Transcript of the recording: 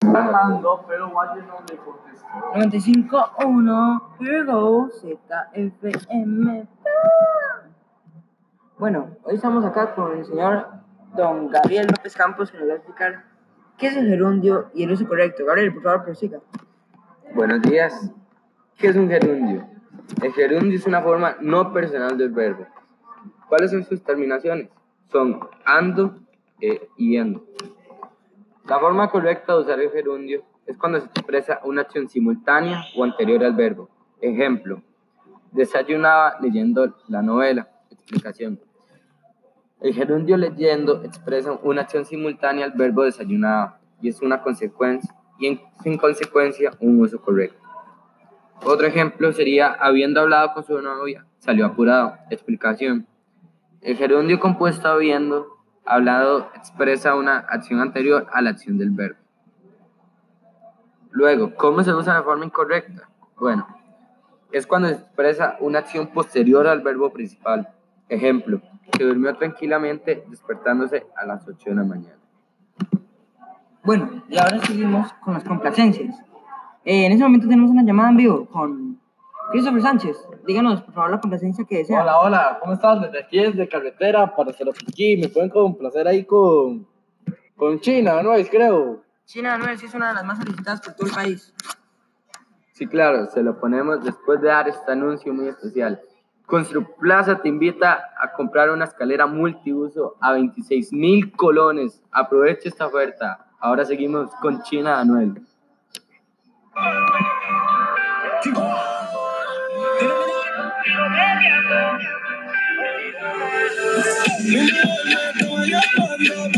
pero Valle no le contestó. 95.1, here goes ZFM. Bueno, hoy estamos acá con el señor don Gabriel López Campos que nos va a explicar qué es el gerundio y el uso correcto. Gabriel, por favor, prosiga. Buenos días. ¿Qué es un gerundio? El gerundio es una forma no personal del verbo. ¿Cuáles son sus terminaciones? Son ando e yendo. La forma correcta de usar el gerundio es cuando se expresa una acción simultánea o anterior al verbo. Ejemplo, desayunaba leyendo la novela. Explicación. El gerundio leyendo expresa una acción simultánea al verbo desayunaba y es una consecuencia y sin consecuencia un uso correcto. Otro ejemplo sería habiendo hablado con su novia, salió apurado. Explicación. El gerundio compuesto habiendo hablado expresa una acción anterior a la acción del verbo. Luego, ¿cómo se usa de forma incorrecta? Bueno, es cuando expresa una acción posterior al verbo principal. Ejemplo, se durmió tranquilamente despertándose a las 8 de la mañana. Bueno, y ahora seguimos con las complacencias. Eh, en este momento tenemos una llamada en vivo con Christopher Sánchez. Díganos, por favor, la complacencia que desea. Hola, hola, ¿cómo estás? Desde aquí es de carretera para aquí. Me pueden complacer ahí con, con China, ¿no es? Creo. China Anuel sí es una de las más solicitadas por todo el país. Sí, claro, se lo ponemos después de dar este anuncio muy especial. Construplaza te invita a comprar una escalera multiuso a 26 mil colones. Aproveche esta oferta. Ahora seguimos con China Anuel. Número